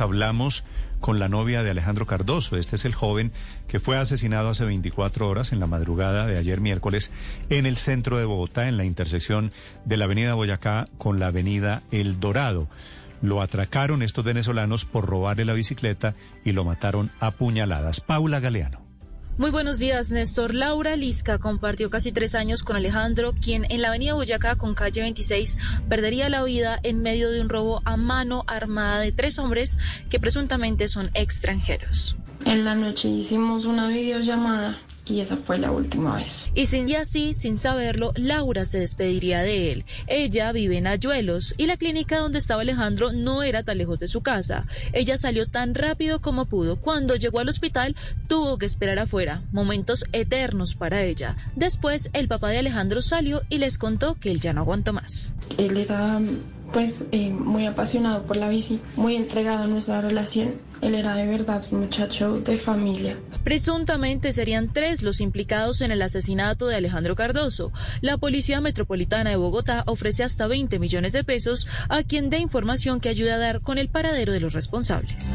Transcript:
Hablamos con la novia de Alejandro Cardoso. Este es el joven que fue asesinado hace 24 horas en la madrugada de ayer miércoles en el centro de Bogotá, en la intersección de la avenida Boyacá con la avenida El Dorado. Lo atracaron estos venezolanos por robarle la bicicleta y lo mataron a puñaladas. Paula Galeano. Muy buenos días, Néstor. Laura Lisca compartió casi tres años con Alejandro, quien en la avenida Boyacá con calle 26 perdería la vida en medio de un robo a mano armada de tres hombres que presuntamente son extranjeros. En la noche hicimos una videollamada y esa fue la última vez. Y sin y así, sin saberlo, Laura se despediría de él. Ella vive en Ayuelos y la clínica donde estaba Alejandro no era tan lejos de su casa. Ella salió tan rápido como pudo. Cuando llegó al hospital, tuvo que esperar afuera. Momentos eternos para ella. Después, el papá de Alejandro salió y les contó que él ya no aguantó más. Él era pues eh, muy apasionado por la bici, muy entregado a nuestra relación. Él era de verdad un muchacho de familia. Presuntamente serían tres los implicados en el asesinato de Alejandro Cardoso. La Policía Metropolitana de Bogotá ofrece hasta 20 millones de pesos a quien dé información que ayude a dar con el paradero de los responsables.